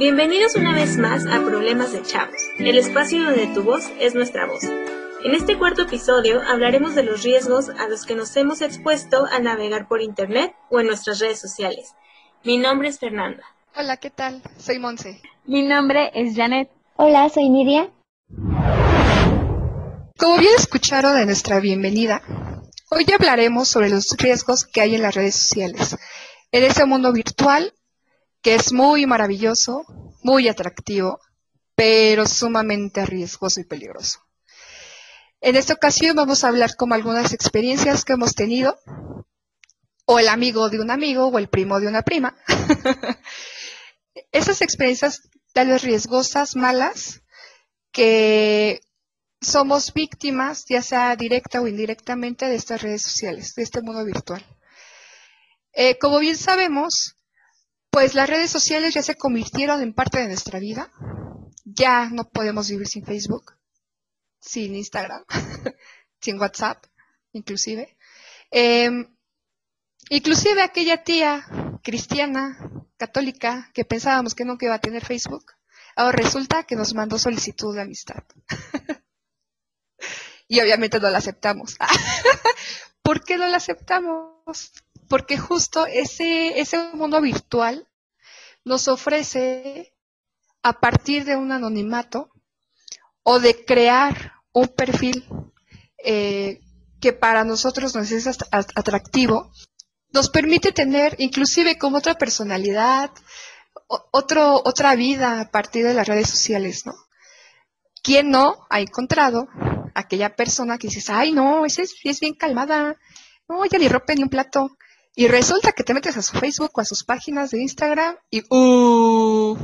Bienvenidos una vez más a Problemas de Chavos, el espacio donde tu voz es nuestra voz. En este cuarto episodio hablaremos de los riesgos a los que nos hemos expuesto al navegar por Internet o en nuestras redes sociales. Mi nombre es Fernanda. Hola, ¿qué tal? Soy Monse. Mi nombre es Janet. Hola, soy Nidia. Como bien escucharon de nuestra bienvenida, hoy hablaremos sobre los riesgos que hay en las redes sociales, en este mundo virtual que es muy maravilloso, muy atractivo, pero sumamente riesgoso y peligroso. En esta ocasión vamos a hablar como algunas experiencias que hemos tenido, o el amigo de un amigo, o el primo de una prima. Esas experiencias tal vez riesgosas, malas, que somos víctimas, ya sea directa o indirectamente, de estas redes sociales, de este mundo virtual. Eh, como bien sabemos, pues las redes sociales ya se convirtieron en parte de nuestra vida. Ya no podemos vivir sin Facebook, sin Instagram, sin WhatsApp, inclusive. Em, inclusive aquella tía cristiana, católica, que pensábamos que nunca iba a tener Facebook, ahora resulta que nos mandó solicitud de amistad. y obviamente no la aceptamos. ¿Por qué no la aceptamos? Porque justo ese, ese mundo virtual nos ofrece, a partir de un anonimato o de crear un perfil eh, que para nosotros nos es atractivo, nos permite tener inclusive como otra personalidad, otro, otra vida a partir de las redes sociales, ¿no? ¿Quién no ha encontrado aquella persona que dices, ay, no, es, es bien calmada, no, ella ni rompe ni un plato, y resulta que te metes a su Facebook o a sus páginas de Instagram y uh,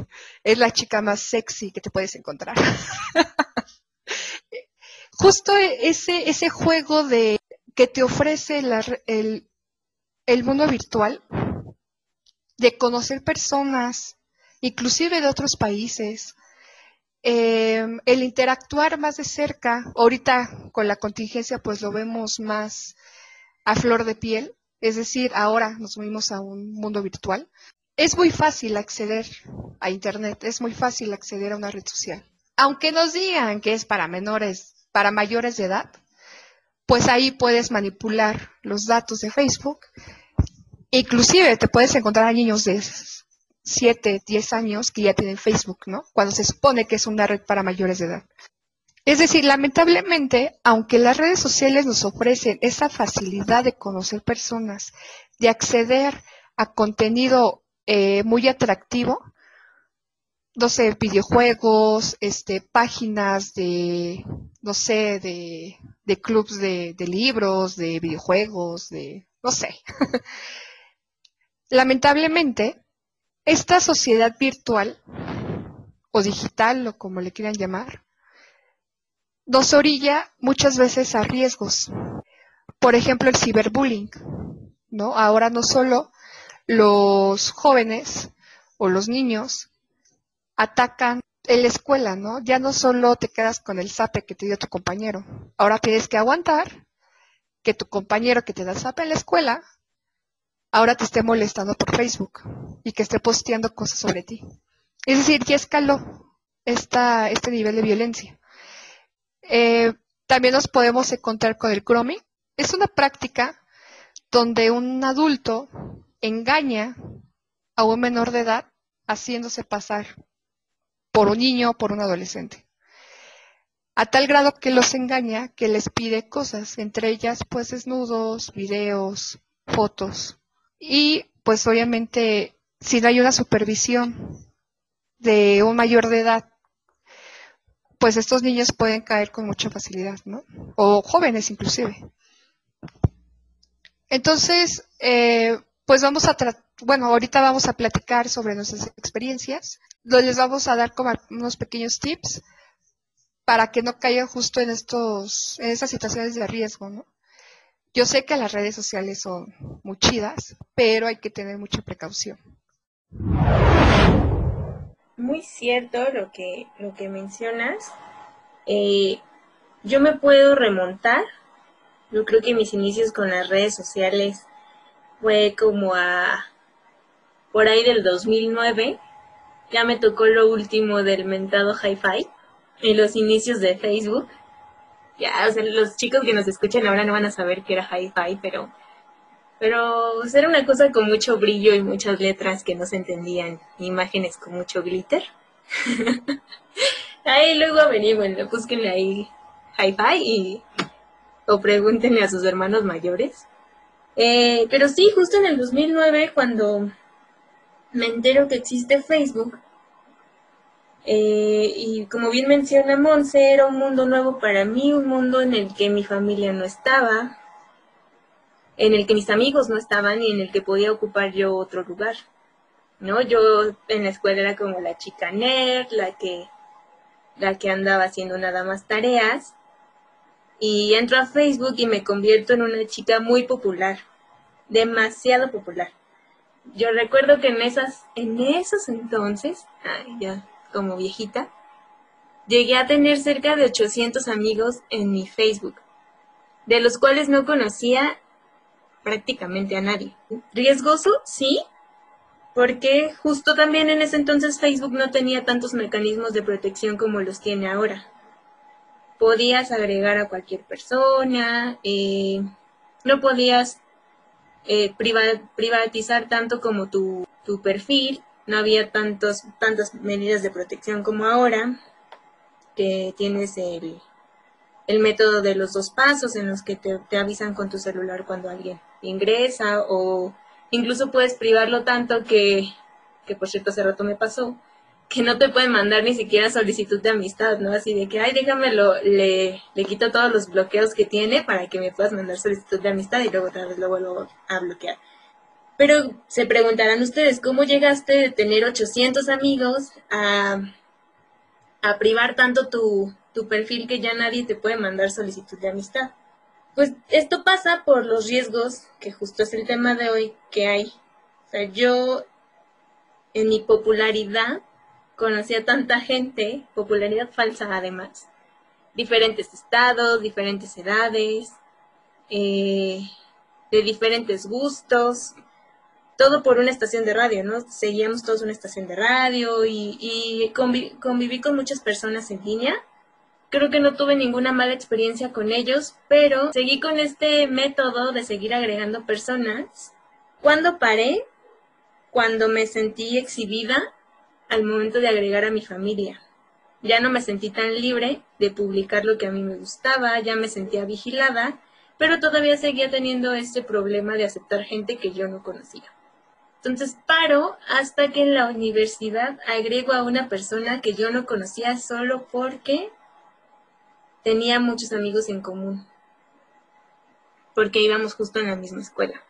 es la chica más sexy que te puedes encontrar. Justo ese, ese juego de que te ofrece el, el mundo virtual, de conocer personas, inclusive de otros países, em, el interactuar más de cerca, ahorita con la contingencia pues lo vemos más a flor de piel, es decir, ahora nos movimos a un mundo virtual, es muy fácil acceder a Internet, es muy fácil acceder a una red social. Aunque nos digan que es para menores, para mayores de edad, pues ahí puedes manipular los datos de Facebook. Inclusive te puedes encontrar a niños de 7, 10 años que ya tienen Facebook, ¿no? Cuando se supone que es una red para mayores de edad. Es decir, lamentablemente, aunque las redes sociales nos ofrecen esa facilidad de conocer personas, de acceder a contenido eh, muy atractivo, no sé, videojuegos, este, páginas de, no sé, de, de clubs de, de libros, de videojuegos, de, no sé. Lamentablemente, esta sociedad virtual o digital o como le quieran llamar, nos orilla muchas veces a riesgos. Por ejemplo, el ciberbullying, ¿no? Ahora no solo los jóvenes o los niños atacan en la escuela, ¿no? Ya no solo te quedas con el zape que te dio tu compañero. Ahora tienes que aguantar que tu compañero que te da zape en la escuela ahora te esté molestando por Facebook y que esté posteando cosas sobre ti. Es decir, ya escaló esta, este nivel de violencia. Eh, también nos podemos encontrar con el grooming. Es una práctica donde un adulto engaña a un menor de edad haciéndose pasar por un niño o por un adolescente. A tal grado que los engaña que les pide cosas, entre ellas pues desnudos, videos, fotos. Y pues obviamente si no hay una supervisión de un mayor de edad pues estos niños pueden caer con mucha facilidad, ¿no? O jóvenes inclusive. Entonces, eh, pues vamos a bueno, ahorita vamos a platicar sobre nuestras experiencias. Les vamos a dar como unos pequeños tips para que no caigan justo en estos, en estas situaciones de riesgo, ¿no? Yo sé que las redes sociales son muy chidas, pero hay que tener mucha precaución muy cierto lo que, lo que mencionas. Eh, yo me puedo remontar. Yo creo que mis inicios con las redes sociales fue como a por ahí del 2009, ya me tocó lo último del mentado hi-fi y los inicios de Facebook. Ya, o sea, los chicos que nos escuchan ahora no van a saber que era hi-fi, pero, pero era una cosa con mucho brillo y muchas letras que no se entendían, imágenes con mucho glitter. ahí luego venimos, búsquenle ahí hi-fi y, o pregúntenle a sus hermanos mayores. Eh, pero sí, justo en el 2009, cuando me entero que existe Facebook, eh, y como bien menciona Monse, era un mundo nuevo para mí, un mundo en el que mi familia no estaba, en el que mis amigos no estaban y en el que podía ocupar yo otro lugar. ¿No? Yo en la escuela era como la chica nerd, la que, la que andaba haciendo nada más tareas. Y entro a Facebook y me convierto en una chica muy popular, demasiado popular. Yo recuerdo que en esas, en esos entonces, ya como viejita, llegué a tener cerca de 800 amigos en mi Facebook, de los cuales no conocía prácticamente a nadie. ¿Riesgoso? Sí, porque justo también en ese entonces Facebook no tenía tantos mecanismos de protección como los tiene ahora. Podías agregar a cualquier persona, eh, no podías eh, privatizar tanto como tu, perfil no había tantos, tantas medidas de protección como ahora, que tienes el, el método de los dos pasos en los que te, te, avisan con tu celular cuando alguien ingresa o incluso puedes privarlo tanto que, que por cierto hace rato me pasó, que no te pueden mandar ni siquiera solicitud de amistad, ¿no? Así de que, ay, déjamelo, le, le quito todos los bloqueos que tiene para que me puedas mandar solicitud de amistad y luego otra vez lo vuelvo a bloquear. Pero se preguntarán ustedes, ¿cómo llegaste de tener 800 amigos a, a privar tanto tu, tu perfil que ya nadie te puede mandar solicitud de amistad? Pues esto pasa por los riesgos, que justo es el tema de hoy, que hay. O sea, yo en mi popularidad conocí a tanta gente, popularidad falsa además, diferentes estados, diferentes edades, eh, de diferentes gustos, todo por una estación de radio, ¿no? Seguíamos todos una estación de radio y, conviví con muchas personas en línea. Creo que no tuve ninguna mala experiencia con ellos, pero seguí con este método de seguir agregando personas. Cuando paré, cuando me sentí exhibida al momento de agregar a mi familia. Ya no me sentí tan libre de publicar lo que a mí me gustaba, ya me sentía vigilada, pero todavía seguía teniendo este problema de aceptar gente que yo no conocía. Entonces paro hasta que en la universidad agrego a una persona que yo no conocía solo porque tenía muchos amigos en común, porque íbamos justo en la misma escuela.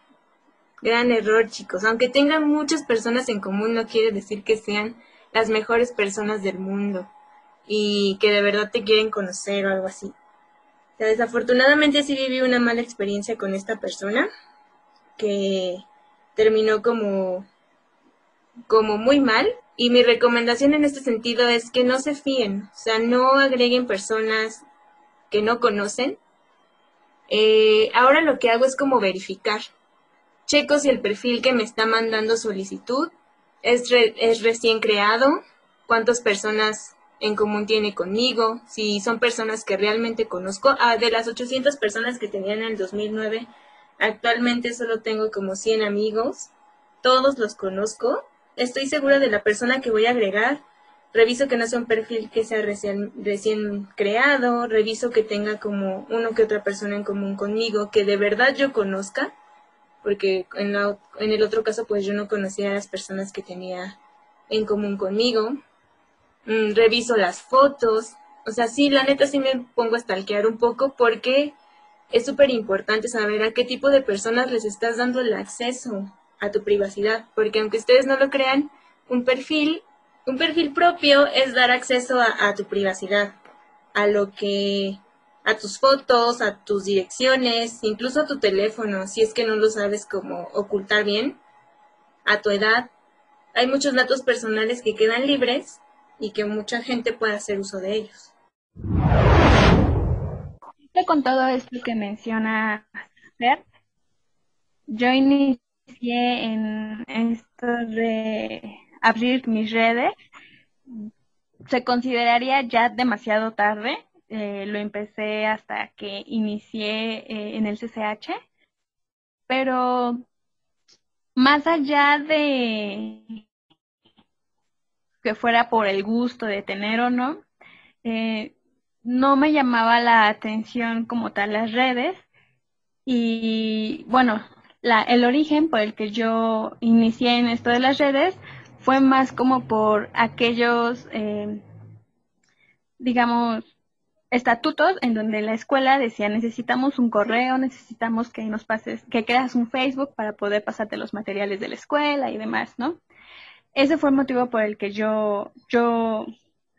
Gran error, chicos. Aunque tengan muchas personas en común, no quiere decir que sean las mejores personas del mundo y que de verdad te quieren conocer o algo así. Desafortunadamente sí viví una mala experiencia con esta persona que terminó como, como muy mal. Y mi recomendación en este sentido es que no se fíen, o sea, no agreguen personas que no conocen. Eh, ahora lo que hago es como verificar. Checo si el perfil que me está mandando solicitud es, es recién creado, cuántas personas en común tiene conmigo, si son personas que realmente conozco. Ah, de las 800 personas que tenía en el 2009, Actualmente solo tengo como 100 amigos, todos los conozco, estoy segura de la persona que voy a agregar, reviso que no sea un perfil que sea recién, creado, reviso que tenga como uno que otra persona en común conmigo, que de verdad yo conozca, porque en, en el otro caso pues yo no conocía a las personas que tenía en común conmigo. Mm, reviso las fotos, o sea, sí, la neta sí me pongo a stalkear un poco porque es súper importante saber a qué tipo de personas les estás dando el acceso a tu privacidad, porque aunque ustedes no lo crean, un perfil, un perfil propio es dar acceso a, tu privacidad, a lo que, a tus fotos, a tus direcciones, incluso a tu teléfono, si es que no lo sabes cómo ocultar bien, a tu edad. Hay muchos datos personales que quedan libres y que mucha gente puede hacer uso de ellos con todo esto que menciona Fer, yo inicié en esto de abrir mis redes, se consideraría ya demasiado tarde. Eh, lo empecé hasta que inicié eh, en el CCH, pero más allá de que fuera por el gusto de tener o no, eh, no me llamaba la atención como tal las redes. Y bueno, la, el origen por el que yo inicié en esto de las redes fue más como por aquellos, eh, digamos, estatutos en donde la escuela decía necesitamos un correo, necesitamos que nos pases, que creas un Facebook para poder pasarte los materiales de la escuela y demás, ¿no? Ese fue el motivo por el que yo, yo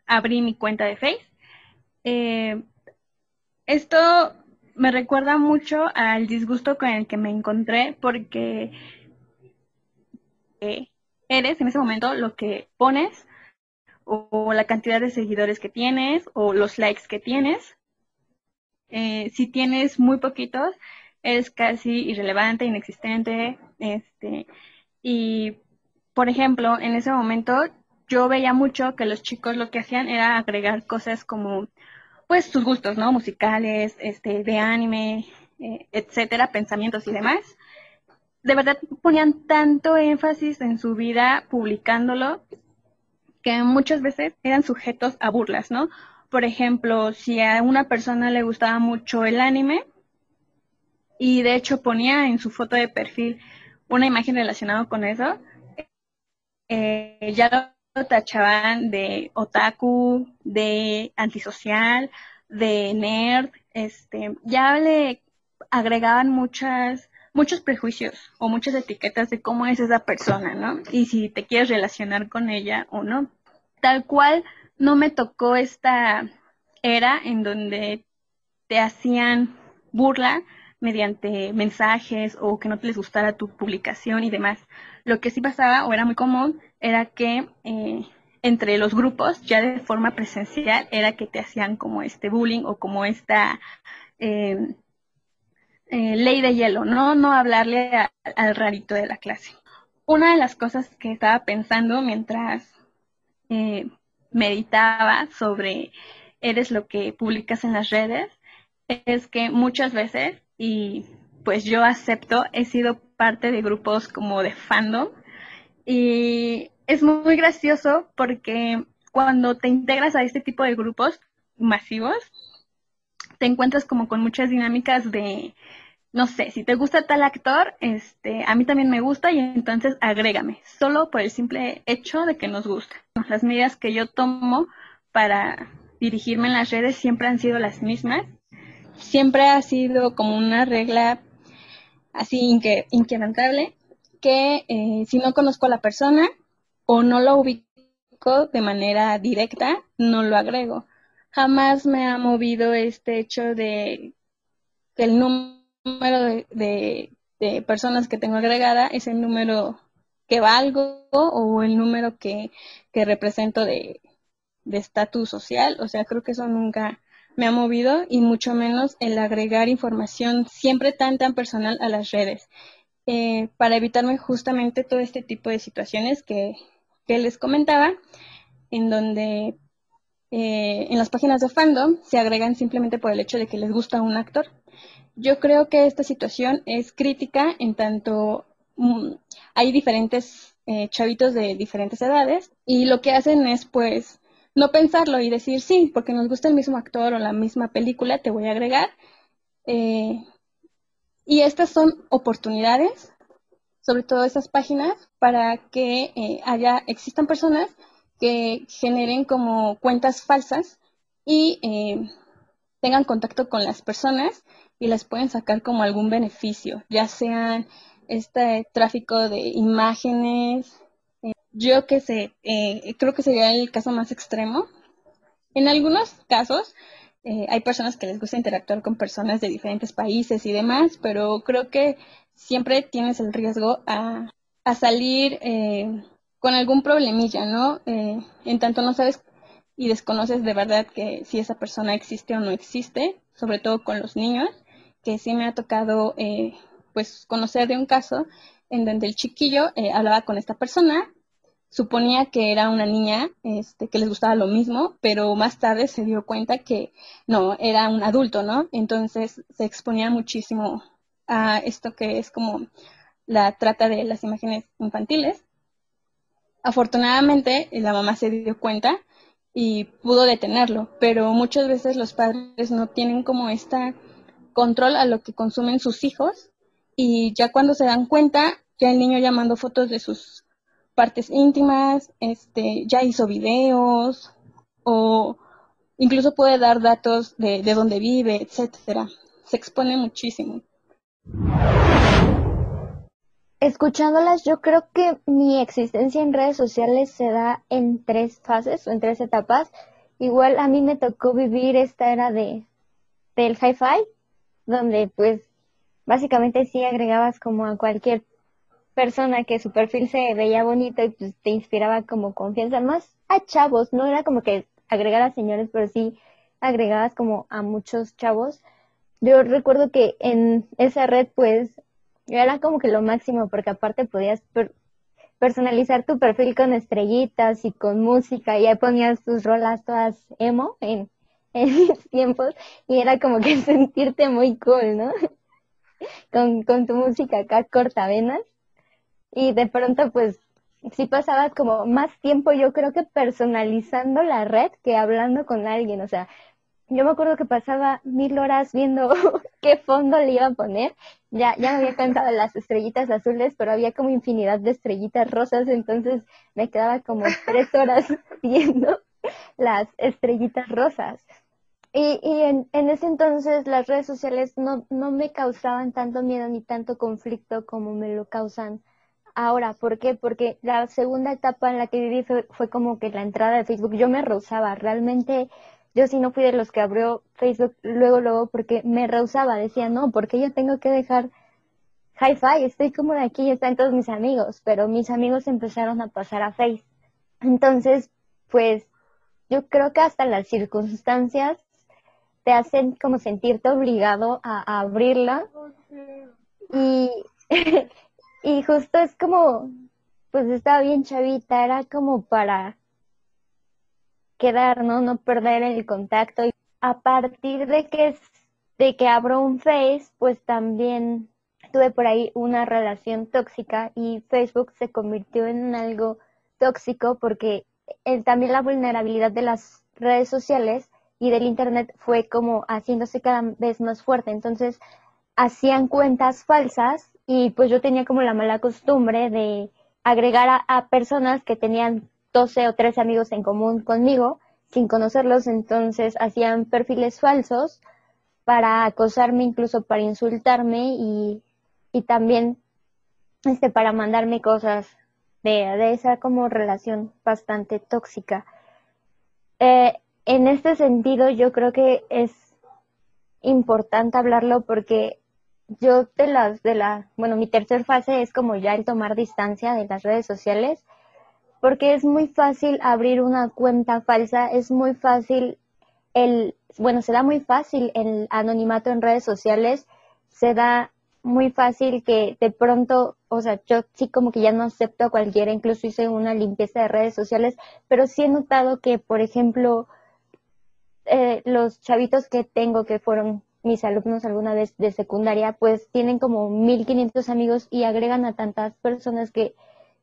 abrí mi cuenta de Face. Eh, esto me recuerda mucho al disgusto con el que me encontré porque eh, eres en ese momento lo que pones o, la cantidad de seguidores que tienes o los likes que tienes. Eh, si tienes muy poquitos, es casi irrelevante, inexistente. Este, y, por ejemplo, en ese momento yo veía mucho que los chicos lo que hacían era agregar cosas como, pues, sus gustos, ¿no? Musicales, este, de anime, eh, etcétera, pensamientos y demás. De verdad ponían tanto énfasis en su vida publicándolo que muchas veces eran sujetos a burlas, ¿no? Por ejemplo, si a una persona le gustaba mucho el anime y de hecho ponía en su foto de perfil una imagen relacionada con eso, eh, ya lo tachaban de otaku, de antisocial, de nerd, este, ya le agregaban muchas muchos prejuicios o muchas etiquetas de cómo es esa persona, ¿no? Y si te quieres relacionar con ella o no. Tal cual no me tocó esta era en donde te hacían burla mediante mensajes o que no te les gustara tu publicación y demás. Lo que sí pasaba o era muy común era que eh, entre los grupos, ya de forma presencial, era que te hacían como este bullying o como esta eh, eh, ley de hielo, ¿no? No hablarle al rarito de la clase. Una de las cosas que estaba pensando mientras eh, meditaba sobre eres lo que publicas en las redes es que muchas veces, y pues yo acepto, he sido parte de grupos como de fandom y es muy gracioso porque cuando te integras a este tipo de grupos masivos, te encuentras como con muchas dinámicas de, no sé, si te gusta tal actor, este, a mí también me gusta y entonces agrégame, solo por el simple hecho de que nos gusta. Las medidas que yo tomo para dirigirme en las redes siempre han sido las mismas. Siempre ha sido como una regla así inquebrantable que eh, si no conozco a la persona o no lo ubico de manera directa, no lo agrego jamás me ha movido este hecho de que el número de, personas que tengo agregada es el número que valgo o el número que, represento de estatus social. O sea, creo que eso nunca me ha movido y mucho menos el agregar información siempre tan, tan personal a las redes. Eh, para evitarme justamente todo este tipo de situaciones que, que les comentaba, en donde eh, en las páginas de fandom se agregan simplemente por el hecho de que les gusta un actor. Yo creo que esta situación es crítica en tanto mm, hay diferentes eh, chavitos de diferentes edades y lo que hacen es pues no pensarlo y decir sí, porque nos gusta el mismo actor o la misma película, te voy a agregar. Eh, y estas son oportunidades, sobre todo esas páginas, para que haya, existan personas que generen como cuentas falsas y eh, tengan contacto con las personas y les pueden sacar como algún beneficio, ya sean este tráfico de imágenes. Eh, yo que sé, eh, creo que sería el caso más extremo. En algunos casos hay personas que les gusta interactuar con personas de diferentes países y demás, pero creo que siempre tienes el riesgo a, a salir con algún problemilla, ¿no? Eh, en tanto no sabes y desconoces de verdad que si esa persona existe o no existe, sobre todo con los niños, que sí me ha tocado eh, pues conocer de un caso en donde el chiquillo eh, hablaba con esta persona suponía que era una niña este, que les gustaba lo mismo, pero más tarde se dio cuenta que no, era un adulto, ¿no? Entonces se exponía muchísimo a esto que es como la trata de las imágenes infantiles. Afortunadamente, la mamá se dio cuenta y pudo detenerlo, pero muchas veces los padres no tienen como esta control a lo que consumen sus hijos y ya cuando se dan cuenta, ya el niño ya mandó fotos de sus partes íntimas, este, ya hizo videos o incluso puede dar datos de, de dónde vive, etcétera. Se expone muchísimo. Escuchándolas, yo creo que mi existencia en redes sociales se da en tres fases o en tres etapas. Igual a mí me tocó vivir esta era de del hi-fi, donde pues básicamente sí agregabas como a cualquier persona que su perfil se veía bonito y pues te inspiraba como confianza más a chavos, no era como que agregara señores, pero sí agregabas como a muchos chavos. Yo recuerdo que en esa red pues era como que lo máximo porque aparte podías personalizar tu perfil con estrellitas y con música y ahí ponías tus rolas todas emo en, en mis tiempos y era como que sentirte muy cool, ¿no? con, con tu música acá cortavenas y de pronto pues sí pasabas como más tiempo yo creo que personalizando la red que hablando con alguien, o sea, yo me acuerdo que pasaba mil horas viendo qué fondo le iba a poner. Ya, ya me había cansado las estrellitas azules, pero había como infinidad de estrellitas rosas, entonces me quedaba como tres horas viendo las estrellitas rosas. Y, y en, en, ese entonces las redes sociales no, no me causaban tanto miedo ni tanto conflicto como me lo causan ahora. ¿Por qué? Porque la segunda etapa en la que viví fue, como que la entrada de Facebook, yo me rehusaba, realmente yo sí no fui de los que abrió Facebook luego, luego, porque me rehusaba, decía, no, porque yo tengo que dejar hi-fi, estoy como de aquí, están todos mis amigos, pero mis amigos empezaron a pasar a Face. Entonces, pues, yo creo que hasta las circunstancias te hacen como sentirte obligado a, a abrirla. Y, Y justo es como, pues estaba bien chavita, era como para quedar, ¿no? No perder el contacto. Y a partir de que, de que abro un Face, pues también tuve por ahí una relación tóxica y Facebook se convirtió en algo tóxico porque también la vulnerabilidad de las redes sociales y del Internet fue como haciéndose cada vez más fuerte. Entonces, hacían cuentas falsas y pues yo tenía como la mala costumbre de agregar a, personas que tenían 12 o 13 amigos en común conmigo sin conocerlos, entonces hacían perfiles falsos para acosarme, incluso para insultarme y, y también este, para mandarme cosas de, de esa como relación bastante tóxica. Eh, en este sentido, yo creo que es importante hablarlo porque yo de las de la, bueno, mi tercer fase es como ya el tomar distancia de las redes sociales, porque es muy fácil abrir una cuenta falsa, es muy fácil el, bueno, se da muy fácil el anonimato en redes sociales, se da muy fácil que de pronto, o sea, yo sí como que ya no acepto a cualquiera, incluso hice una limpieza de redes sociales, pero sí he notado que, por ejemplo, eh, los chavitos que tengo que fueron mis alumnos alguna vez de secundaria, pues tienen como 1500 amigos y agregan a tantas personas que,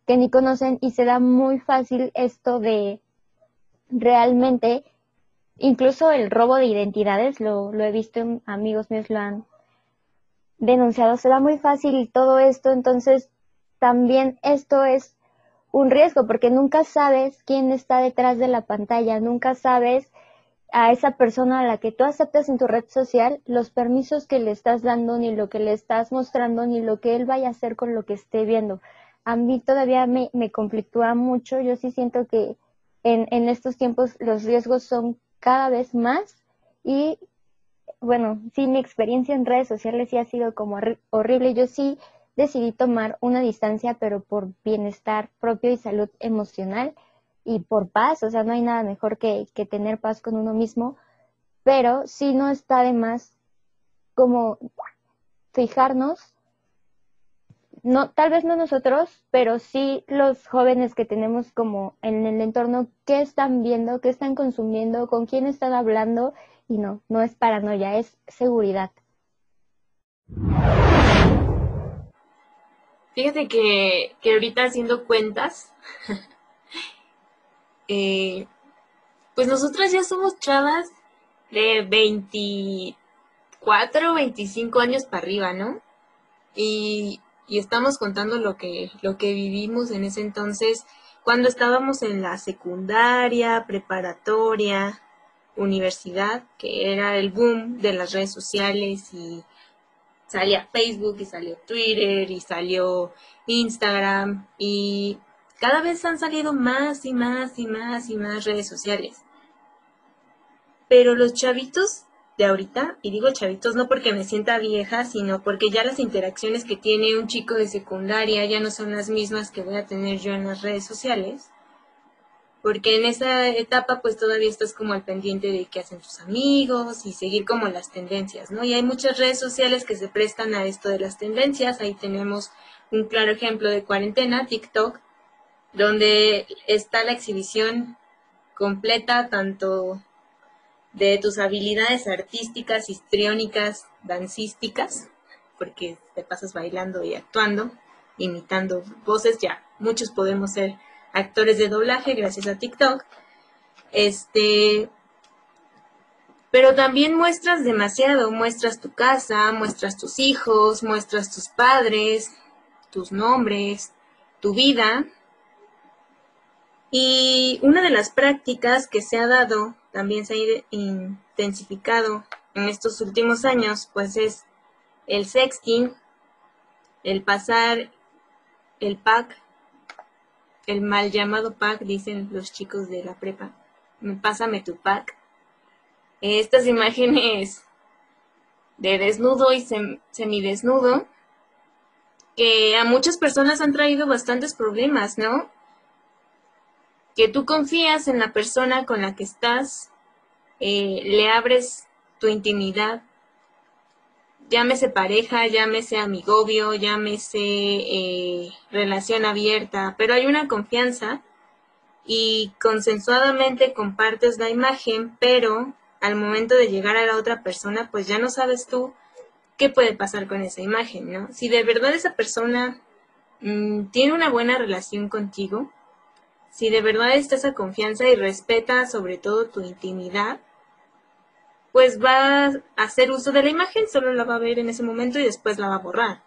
que ni conocen y se da muy fácil esto de realmente, incluso el robo de identidades, lo, lo he visto, amigos míos lo han denunciado, se da muy fácil todo esto, entonces también esto es un riesgo porque nunca sabes quién está detrás de la pantalla, nunca sabes a esa persona a la que tú aceptas en tu red social los permisos que le estás dando, ni lo que le estás mostrando, ni lo que él vaya a hacer con lo que esté viendo. A mí todavía me, me conflictúa mucho, yo sí siento que en, en estos tiempos los riesgos son cada vez más y bueno, sí, mi experiencia en redes sociales sí ha sido como horrible. Yo sí decidí tomar una distancia, pero por bienestar propio y salud emocional y por paz, o sea, no hay nada mejor que, que tener paz con uno mismo, pero sí no está de más como fijarnos no, tal vez no nosotros, pero sí los jóvenes que tenemos como en el entorno, qué están viendo, qué están consumiendo, con quién están hablando, y no, no es paranoia, es seguridad. Fíjate que, que ahorita haciendo cuentas, eh, pues nosotras ya somos chavas de 24, 25 años para arriba, ¿no? Y, y estamos contando lo que, lo que vivimos en ese entonces, cuando estábamos en la secundaria, preparatoria, universidad, que era el boom de las redes sociales y salía Facebook y salió Twitter y salió Instagram y cada vez han salido más y más y más y más redes sociales. Pero los chavitos de ahorita, y digo chavitos no porque me sienta vieja, sino porque ya las interacciones que tiene un chico de secundaria ya no son las mismas que voy a tener yo en las redes sociales. Porque en esa etapa pues todavía estás como al pendiente de qué hacen tus amigos y seguir como las tendencias, ¿no? Y hay muchas redes sociales que se prestan a esto de las tendencias. Ahí tenemos un claro ejemplo de cuarentena, TikTok, donde está la exhibición completa tanto de tus habilidades artísticas, histriónicas, dancísticas, porque te pasas bailando y actuando, imitando voces, ya muchos podemos ser actores de doblaje gracias a TikTok. Este, pero también muestras demasiado, muestras tu casa, muestras tus hijos, muestras tus padres, tus nombres, tu vida. Y una de las prácticas que se ha dado también se ha intensificado en estos últimos años, pues es el sexting, el pasar el pack, el mal llamado pack, dicen los chicos de la prepa, pásame tu pack. Estas imágenes de desnudo y semidesnudo, que a muchas personas han traído bastantes problemas, ¿no? Que tú confías en la persona con la que estás, eh, le abres tu intimidad, llámese pareja, llámese amigovio, llámese eh, relación abierta, pero hay una confianza y consensuadamente compartes la imagen, pero al momento de llegar a la otra persona, pues ya no sabes tú qué puede pasar con esa imagen, ¿no? Si de verdad esa persona mm, tiene una buena relación contigo, si de verdad está esa confianza y respeta sobre todo tu intimidad, pues va a hacer uso de la imagen, solo la va a ver en ese momento y después la va a borrar.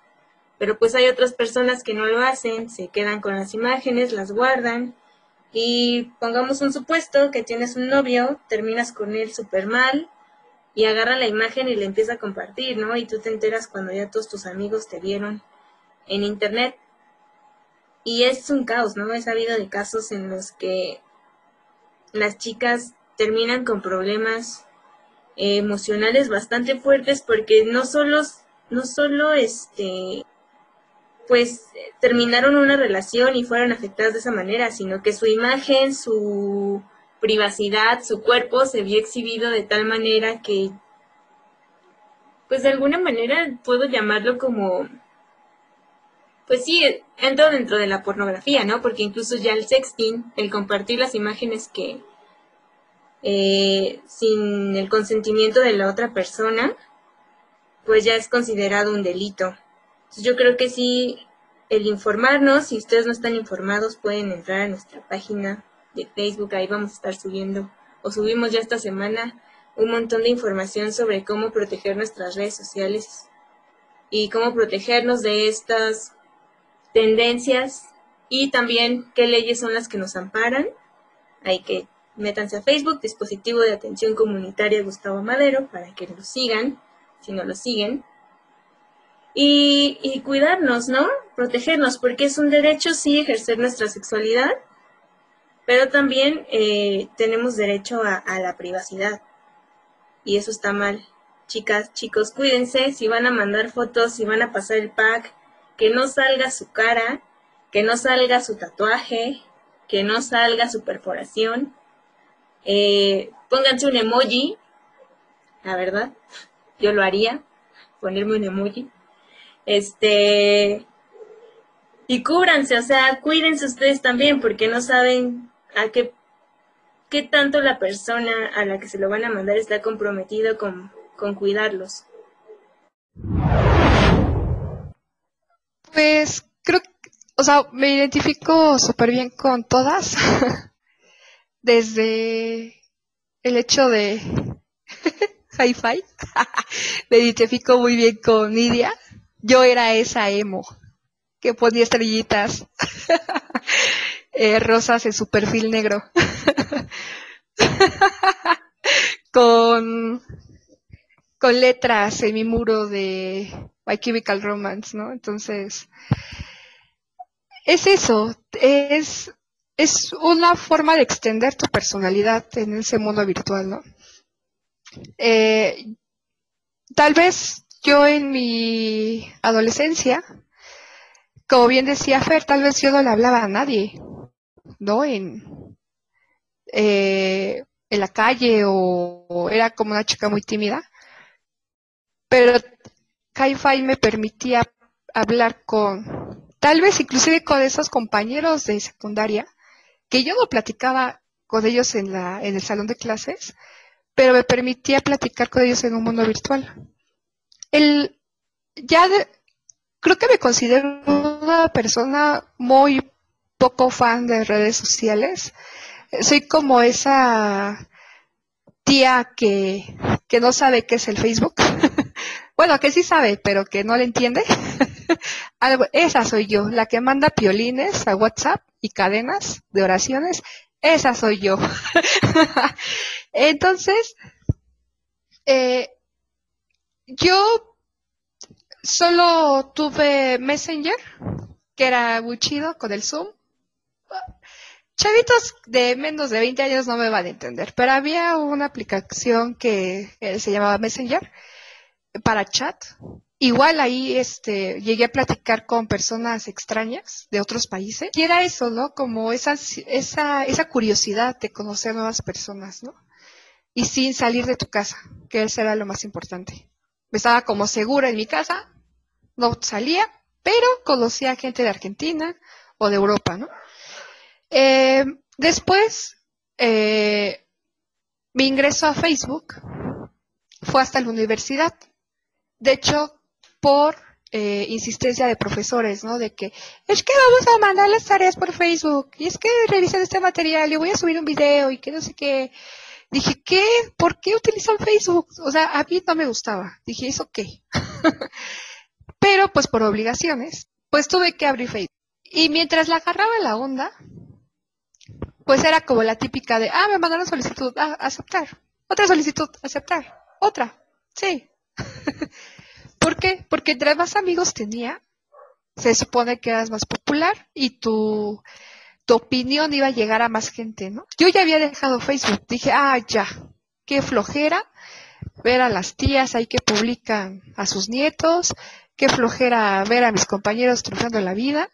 Pero pues hay otras personas que no lo hacen, se quedan con las imágenes, las guardan y pongamos un supuesto que tienes un novio, terminas con él súper mal y agarra la imagen y le empieza a compartir, ¿no? Y tú te enteras cuando ya todos tus amigos te vieron en internet y es un caos, ¿no? He sabido de casos en los que las chicas terminan con problemas emocionales bastante fuertes porque no solo, no solo este, pues terminaron una relación y fueron afectadas de esa manera, sino que su imagen, su privacidad, su cuerpo se vio exhibido de tal manera que, pues de alguna manera puedo llamarlo como pues sí, entra dentro de la pornografía, ¿no? Porque incluso ya el sexting, el compartir las imágenes que eh, sin el consentimiento de la otra persona, pues ya es considerado un delito. Entonces yo creo que sí, el informarnos, si ustedes no están informados, pueden entrar a nuestra página de Facebook, ahí vamos a estar subiendo, o subimos ya esta semana, un montón de información sobre cómo proteger nuestras redes sociales y cómo protegernos de estas tendencias y también qué leyes son las que nos amparan. Hay que métanse a Facebook, dispositivo de atención comunitaria Gustavo Madero, para que lo sigan, si no lo siguen. Y, cuidarnos, ¿no? Protegernos, porque es un derecho, sí, ejercer nuestra sexualidad, pero también eh, tenemos derecho a, a la privacidad. Y eso está mal. Chicas, chicos, cuídense, si van a mandar fotos, si van a pasar el pack, que no salga su cara, que no salga su tatuaje, que no salga su perforación. Eh, pónganse un emoji, la verdad, yo lo haría, ponerme un emoji. Este, y cúbranse, o sea, cuídense ustedes también porque no saben a qué, qué tanto la persona a la que se lo van a mandar está comprometido con, con cuidarlos. Pues creo o sea, me identifico súper bien con todas, desde el hecho de hi-fi, me identifico muy bien con Nidia, yo era esa emo que ponía estrellitas eh, rosas en su perfil negro. con, con letras en mi muro de My Chemical Romance, ¿no? Entonces, es eso, es, es una forma de extender tu personalidad en ese mundo virtual, ¿no? Eh, tal vez yo en mi adolescencia como bien decía Fer, tal vez yo no le hablaba a nadie, ¿no? En, eh, en la calle o, era como una chica muy tímida. Pero Hi-Fi me permitía hablar con, tal vez inclusive con esos compañeros de secundaria, que yo no platicaba con ellos en, la, en el salón de clases, pero me permitía platicar con ellos en un mundo virtual. El, ya creo que me considero una persona muy poco fan de redes sociales. Soy como esa tía que, que no sabe qué es el Facebook. bueno, que sí sabe, pero que no le entiende. esa soy yo, la que manda piolines a WhatsApp y cadenas de oraciones. Esa soy yo. Entonces, eh, yo Solo tuve Messenger, que era muy chido con el Zoom. Chavitos de menos de 20 años no me van a entender, pero había una aplicación que eh, se llamaba Messenger para chat. Igual ahí este, llegué a platicar con personas extrañas de otros países. Y era eso, ¿no? Como esa, esa, esa curiosidad de conocer nuevas personas, ¿no? Y sin salir de tu casa, que eso era lo más importante. Estaba como segura en mi casa, no salía, pero conocía gente de Argentina o de Europa, ¿no? Eh, después, eh, mi ingreso a Facebook fue hasta la universidad. De hecho, por eh, insistencia de profesores, ¿no? De que es que vamos a mandar las tareas por Facebook y es que revisan este material y voy a subir un video y que no sé qué. Dije, ¿qué? ¿Por qué utilizan Facebook? O sea, a mí no me gustaba. Dije, ¿eso qué? Pero pues por obligaciones, pues tuve que abrir Facebook. Y mientras la agarraba la onda, pues era como la típica de, ah, me mandaron solicitud, ah, aceptar. Otra solicitud, aceptar. Otra, sí. ¿Por qué? Porque entre más amigos tenía, se supone que eras más popular y tu, tu opinión iba a llegar a más gente, ¿no? Yo ya había dejado Facebook, dije, ah, ya, qué flojera ver a las tías ahí que publican a sus nietos, qué flojera ver a mis compañeros triunfando la vida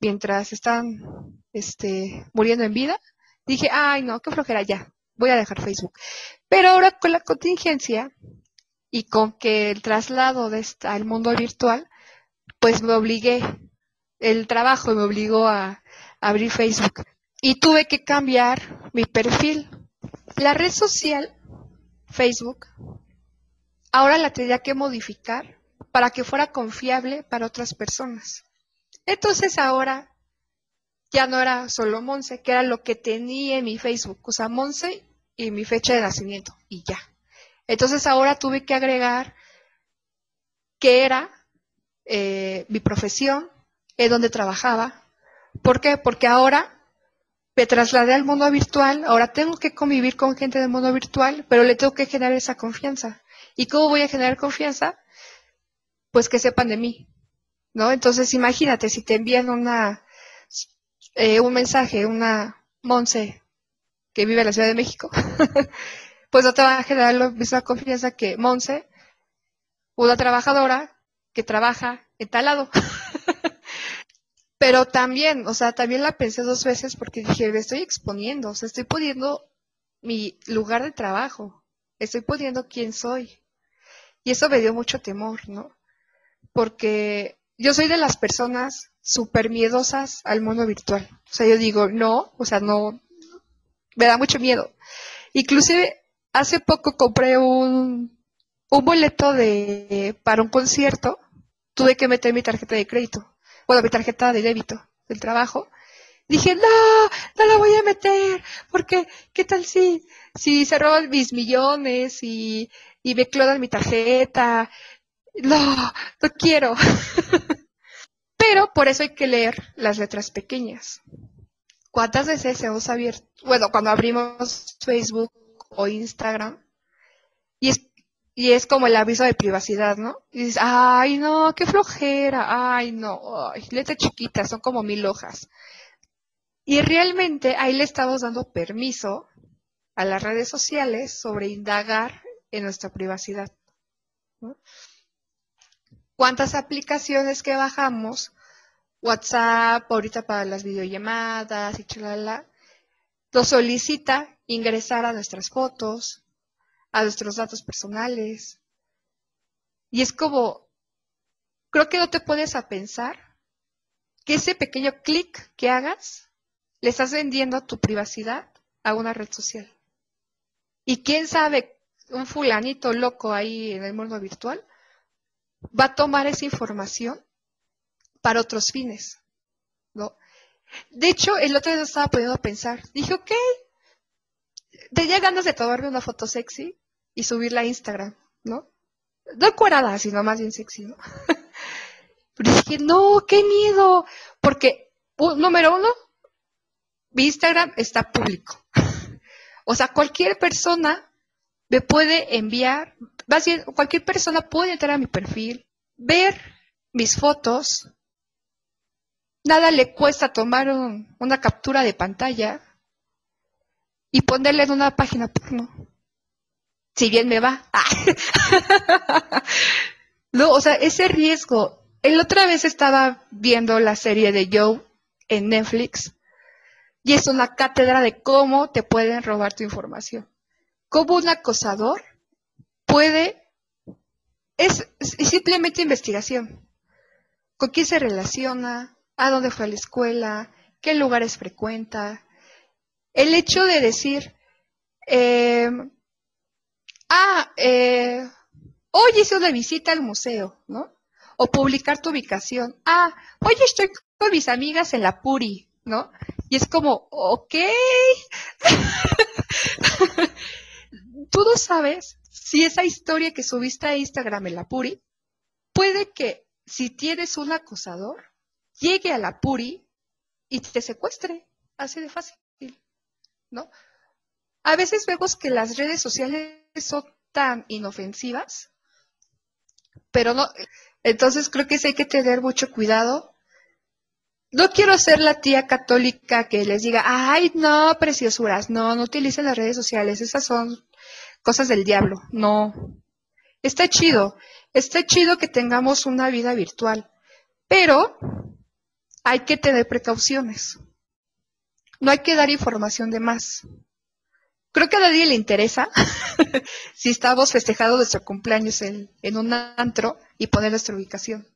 mientras están este, muriendo en vida. Dije, ay, no, qué flojera, ya, voy a dejar Facebook. Pero ahora con la contingencia y con que el traslado de esta, al mundo virtual, pues me obligué, el trabajo me obligó a, abrir Facebook y tuve que cambiar mi perfil. La red social, Facebook, ahora la tenía que modificar para que fuera confiable para otras personas. Entonces ahora ya no era solo Monse, que era lo que tenía en mi Facebook, o sea, Monse y mi fecha de nacimiento, y ya. Entonces ahora tuve que agregar que era eh, mi profesión, en donde trabajaba. ¿Por qué? Porque ahora me trasladé al mundo virtual, ahora tengo que convivir con gente del mundo virtual, pero le tengo que generar esa confianza. ¿Y cómo voy a generar confianza? pues que sepan de mí, ¿no? Entonces imagínate si te envían una, eh, un mensaje, una Monse que vive en la Ciudad de México, pues no te va a generar la misma confianza que Monse, una trabajadora que trabaja en tal lado. Pero también, o sea, también la pensé dos veces porque dije, me estoy exponiendo, o sea, estoy poniendo mi lugar de trabajo, estoy poniendo quién soy. Y eso me dio mucho temor, ¿no? porque yo soy de las personas súper miedosas al mundo virtual. O sea, yo digo, no, o sea, no, me da mucho miedo. Inclusive, hace poco compré un, boleto de, para un concierto, tuve que meter mi tarjeta de crédito, bueno, mi tarjeta de débito del trabajo. Dije, no, no la voy a meter, porque, ¿qué tal si, si se roban mis millones y, y me clonan mi tarjeta? No, no quiero. Pero por eso hay que leer las letras pequeñas. ¿Cuántas veces hemos abierto, bueno, cuando abrimos Facebook o Instagram, y es, y es como el aviso de privacidad, ¿no? Y dices, ay, no, qué flojera, ay, no, ay, letras chiquitas, son como mil hojas. Y realmente ahí le estamos dando permiso a las redes sociales sobre indagar en nuestra privacidad. ¿Cuántas aplicaciones que bajamos WhatsApp, ahorita para las videollamadas y chalala, nos solicita ingresar a nuestras fotos, a nuestros datos personales. Y es como, creo que no te pones a pensar que ese pequeño clic que hagas le estás vendiendo tu privacidad a una red social. Y quién sabe, un fulanito loco ahí en el mundo virtual va a tomar esa información para otros fines, ¿no? De hecho, el otro día estaba poniendo a pensar. Dije, ok, tenía ganas de tomarme una foto sexy y subirla a Instagram, ¿no? No curada, sino más bien sexy, ¿no? Pero dije, no, qué miedo, porque, número uno, mi Instagram está público. o sea, cualquier persona me puede enviar, más bien, cualquier persona puede entrar a mi perfil, ver mis fotos, Nada le cuesta tomar una captura de pantalla y ponerle en una página porno. Si bien me va. no, o sea, ese riesgo. El otra vez estaba viendo la serie de Joe en Netflix y es una cátedra de cómo te pueden robar tu información. Cómo un acosador puede... Es, es simplemente investigación. ¿Con quién se relaciona? a dónde fue a la escuela, qué lugares frecuenta. El hecho de decir, eh, ah, eh, hoy hice una visita al museo, ¿no? O publicar tu ubicación. Ah, hoy estoy con mis amigas en la Puri, ¿no? Y es como, ok. Tú no sabes si esa historia que subiste a Instagram en la Puri puede que si tienes un acosador, llegue a la Puri y te secuestre. Así de fácil, ¿no? A veces vemos que las redes sociales son tan inofensivas, pero no. Entonces creo que sí hay que tener mucho cuidado. No quiero ser la tía católica que les diga, ay, no, preciosuras, no, no utilicen las redes sociales, esas son cosas del diablo. No. Está chido, está chido que tengamos una vida virtual, pero hay que tener precauciones. No hay que dar información de más. Creo que a nadie le interesa si estamos festejando nuestro cumpleaños en, un antro y poner nuestra ubicación.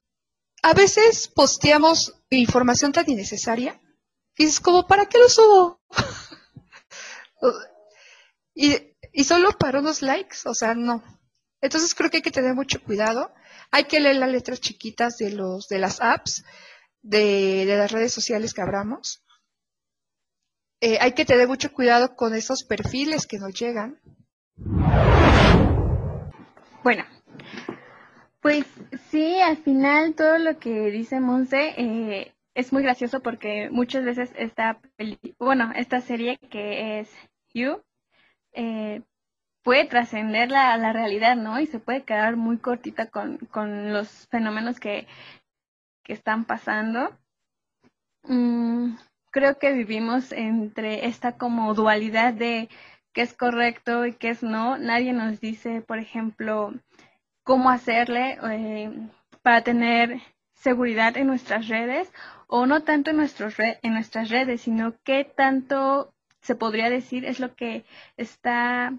A veces posteamos información tan innecesaria y es como, ¿para qué lo subo? y, solo para unos likes, o sea, no. Entonces creo que hay que tener mucho cuidado. Hay que leer las letras chiquitas de los de las apps de, las redes sociales que abramos. Eh, hay que tener mucho cuidado con esos perfiles que nos llegan. Bueno, pues sí, al final todo lo que dice Monse eh, es muy gracioso porque muchas veces esta bueno, esta serie que es You eh, puede trascender la, la, realidad, ¿no? Y se puede quedar muy cortita con, con los fenómenos que, que están pasando. Mm, creo que vivimos entre esta como dualidad de qué es correcto y qué es no. Nadie nos dice, por ejemplo, cómo hacerle eh, para tener seguridad en nuestras redes o no tanto en, nuestros en nuestras redes, sino qué tanto se podría decir es lo que está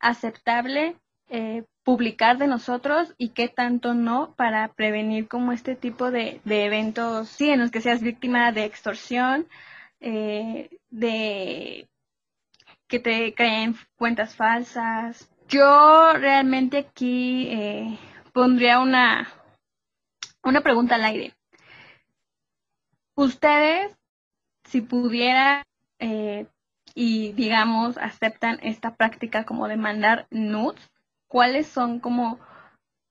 aceptable eh, publicar de nosotros y qué tanto no para prevenir como este tipo de, eventos, sí, en los que seas víctima de extorsión, eh, de que te creen cuentas falsas. Yo realmente aquí eh, pondría una, una pregunta al aire. Ustedes, si pudieran eh, y digamos aceptan esta práctica como de mandar nudes, ¿cuáles son como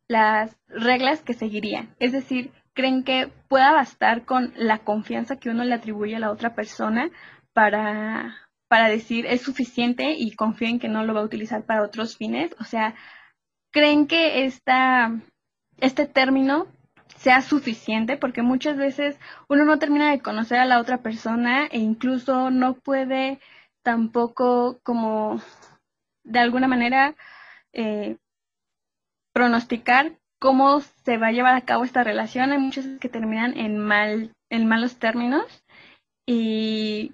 las reglas que seguirían? Es decir, ¿creen que pueda bastar con la confianza que uno le atribuye a la otra persona para, para decir es suficiente y confío en que no lo va a utilizar para otros fines? O sea, ¿creen que esta, este término sea suficiente? Porque muchas veces uno no termina de conocer a la otra persona e incluso no puede tampoco como de alguna manera eh, pronosticar cómo se va a llevar a cabo esta relación. Hay muchas que terminan en mal, en malos términos y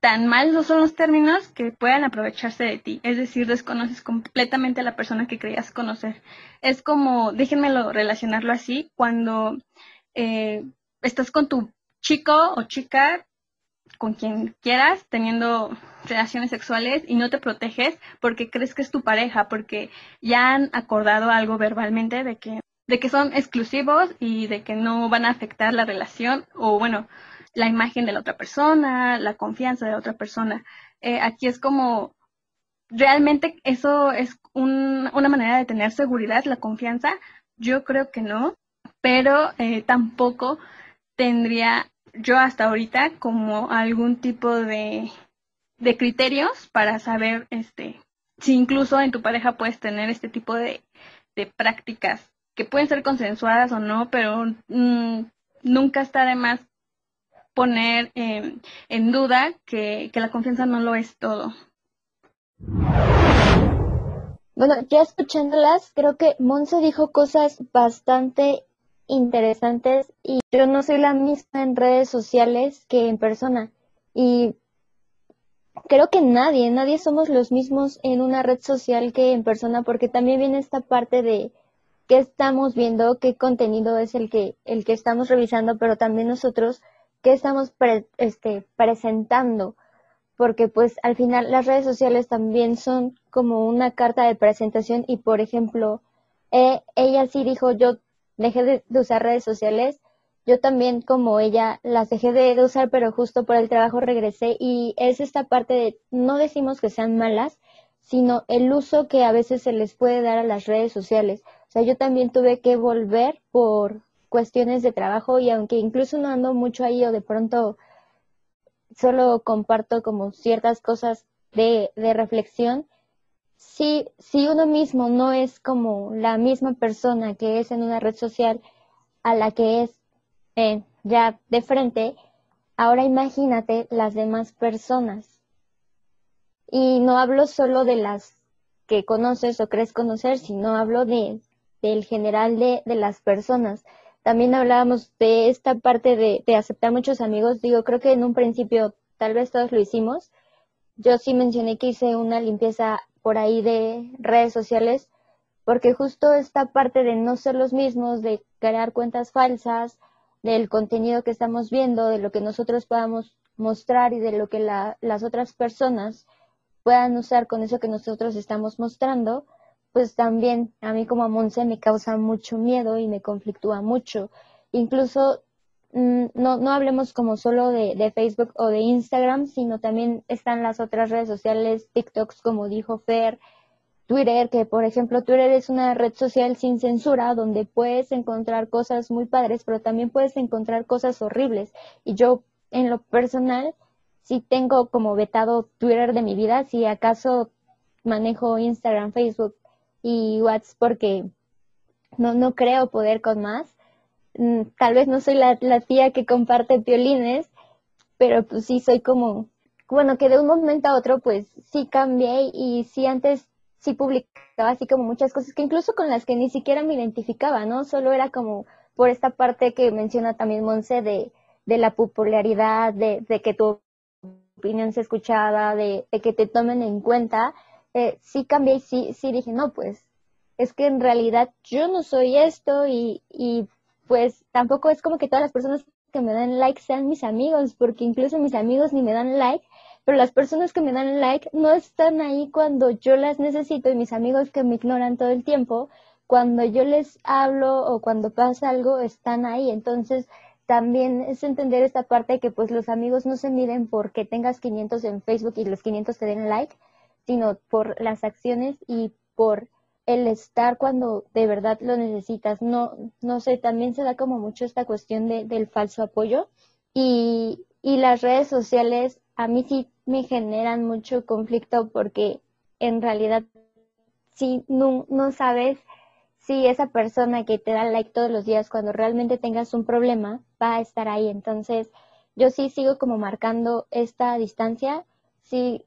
tan malos son los términos que puedan aprovecharse de ti. Es decir, desconoces completamente a la persona que creías conocer. Es como, déjenmelo relacionarlo así, cuando eh, estás con tu chico o chica con quien quieras teniendo relaciones sexuales y no te proteges porque crees que es tu pareja, porque ya han acordado algo verbalmente de que de que son exclusivos y de que no van a afectar la relación o bueno, la imagen de la otra persona, la confianza de la otra persona. Eh, aquí es como realmente eso es una manera de tener seguridad, la confianza. Yo creo que no, pero eh, tampoco tendría yo hasta ahorita como algún tipo de, de criterios para saber este si incluso en tu pareja puedes tener este tipo de, de prácticas que pueden ser consensuadas o no, pero mm, nunca está de más poner em, en duda que, que la confianza no lo es todo. Bueno, ya escuchándolas, creo que Monse dijo cosas bastante interesantes y yo no soy la misma en redes sociales que en persona. Y creo que nadie, nadie somos los mismos en una red social que en persona, porque también viene esta parte de qué estamos viendo, qué contenido es el que, el que estamos revisando, pero también nosotros qué estamos este, presentando, porque pues al final las redes sociales también son como una carta de presentación y por ejemplo, eh, ella sí dijo, yo dejé de, usar redes sociales. Yo también, como ella, las dejé de, usar, pero justo por el trabajo regresé y es esta parte de, no decimos que sean malas, sino el uso que a veces se les puede dar a las redes sociales. O sea, yo también tuve que volver por cuestiones de trabajo y aunque incluso no ando mucho ahí o de pronto solo comparto como ciertas cosas de, de reflexión, si, uno mismo no es como la misma persona que es en una red social a la que es eh, ya de frente, ahora imagínate las demás personas. Y no hablo solo de las que conoces o crees conocer, sino hablo de, del general de, de las personas. También hablábamos de esta parte de, de aceptar muchos amigos. Digo, creo que en un principio tal vez todos lo hicimos. Yo sí mencioné que hice una limpieza por ahí de redes sociales, porque justo esta parte de no ser los mismos, de crear cuentas falsas, del contenido que estamos viendo, de lo que nosotros podamos mostrar y de lo que las otras personas puedan usar con eso que nosotros estamos mostrando, pues también a mí como a Monse me causa mucho miedo y me conflictúa mucho. Incluso no, no hablemos como solo de, de, Facebook o de Instagram, sino también están las otras redes sociales, TikToks, como dijo Fer, Twitter, que por ejemplo Twitter es una red social sin censura donde puedes encontrar cosas muy padres, pero también puedes encontrar cosas horribles. Y yo, en lo personal, sí tengo como vetado Twitter de mi vida, si acaso manejo Instagram, Facebook y WhatsApp porque no, no creo poder con más Mm, tal vez no soy la, tía que comparte violines, pero pues sí soy como, bueno, que de un momento a otro pues sí cambié y sí antes sí publicaba así como muchas cosas que incluso con las que ni siquiera me identificaba, ¿no? Solo era como por esta parte que menciona también Monse de, de la popularidad, de, de, que tu opinión se escuchada, de, que te tomen en cuenta, eh, sí cambié y sí, sí dije, no, pues es que en realidad yo no soy esto y pues tampoco es como que todas las personas que me dan like sean mis amigos, porque incluso mis amigos ni me dan like, pero las personas que me dan like no están ahí cuando yo las necesito y mis amigos que me ignoran todo el tiempo, cuando yo les hablo o cuando pasa algo, están ahí. Entonces, también es entender esta parte de que pues los amigos no se miden porque tengas 500 en Facebook y los 500 te den like, sino por las acciones y por el estar cuando de verdad lo necesitas. No, no sé, también se da como mucho esta cuestión de, del falso apoyo y, y las redes sociales a mí sí me generan mucho conflicto porque en realidad sí no, no sabes si esa persona que te da like todos los días cuando realmente tengas un problema va a estar ahí. Entonces, yo sí sigo como marcando esta distancia. Sí,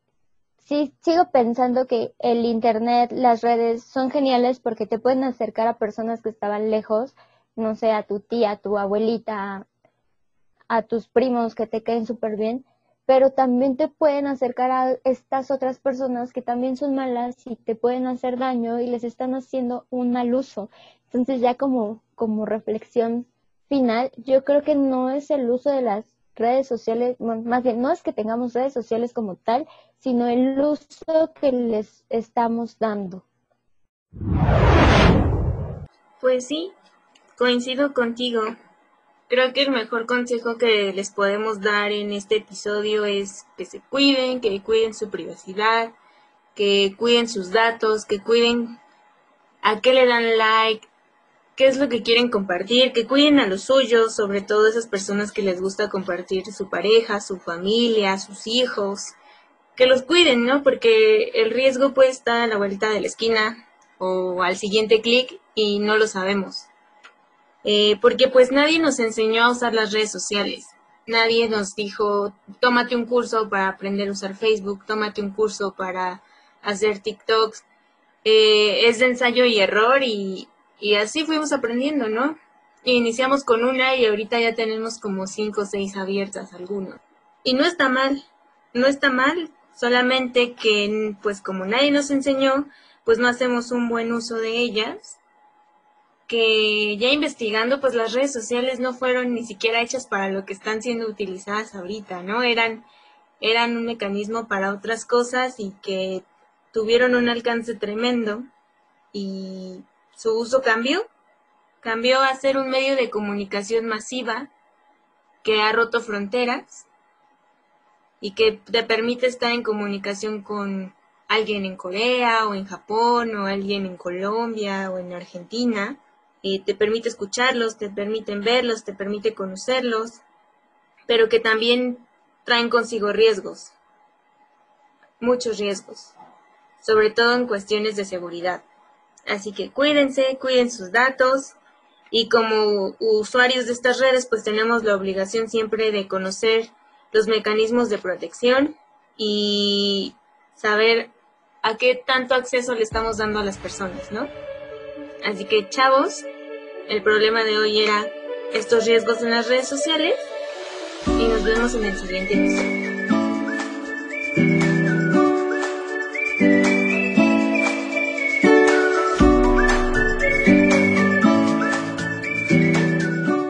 sí sigo pensando que el internet, las redes son geniales porque te pueden acercar a personas que estaban lejos, no sé, a tu tía, a tu abuelita, a tus primos que te caen súper bien, pero también te pueden acercar a estas otras personas que también son malas y te pueden hacer daño y les están haciendo un mal uso. Entonces ya como, como reflexión final, yo creo que no es el uso de las redes sociales, más bien no es que tengamos redes sociales como tal, sino el uso que les estamos dando. Pues sí, coincido contigo. Creo que el mejor consejo que les podemos dar en este episodio es que se cuiden, que cuiden su privacidad, que cuiden sus datos, que cuiden a qué le dan like, qué es lo que quieren compartir, que cuiden a los suyos, sobre todo esas personas que les gusta compartir su pareja, su familia, sus hijos, que los cuiden, ¿no? Porque el riesgo puede estar a la vuelta de la esquina o al siguiente clic y no lo sabemos. Eh, porque pues nadie nos enseñó a usar las redes sociales. Nadie nos dijo, tómate un curso para aprender a usar Facebook, tómate un curso para hacer TikToks. Eh, es de ensayo y error y, y así fuimos aprendiendo, ¿no? iniciamos con una y ahorita ya tenemos como cinco o seis abiertas algunos. Y no está mal, no está mal, solamente que pues como nadie nos enseñó, pues no hacemos un buen uso de ellas que ya investigando, pues las redes sociales no fueron ni siquiera hechas para lo que están siendo utilizadas ahorita, ¿no? Eran, eran un mecanismo para otras cosas y que tuvieron un alcance tremendo y su uso cambió, cambió a ser un medio de comunicación masiva que ha roto fronteras y que te permite estar en comunicación con alguien en Corea o en Japón o alguien en Colombia o en Argentina eh, te permite escucharlos, te permiten verlos, te permite conocerlos, pero que también traen consigo riesgos, muchos riesgos, sobre todo en cuestiones de seguridad. Así que cuídense, cuiden sus datos y como usuarios de estas redes pues tenemos la obligación siempre de conocer los mecanismos de protección y saber a qué tanto acceso le estamos dando a las personas, ¿no? Así que chavos, el problema de hoy era estos riesgos en las redes sociales y nos vemos en el siguiente episodio.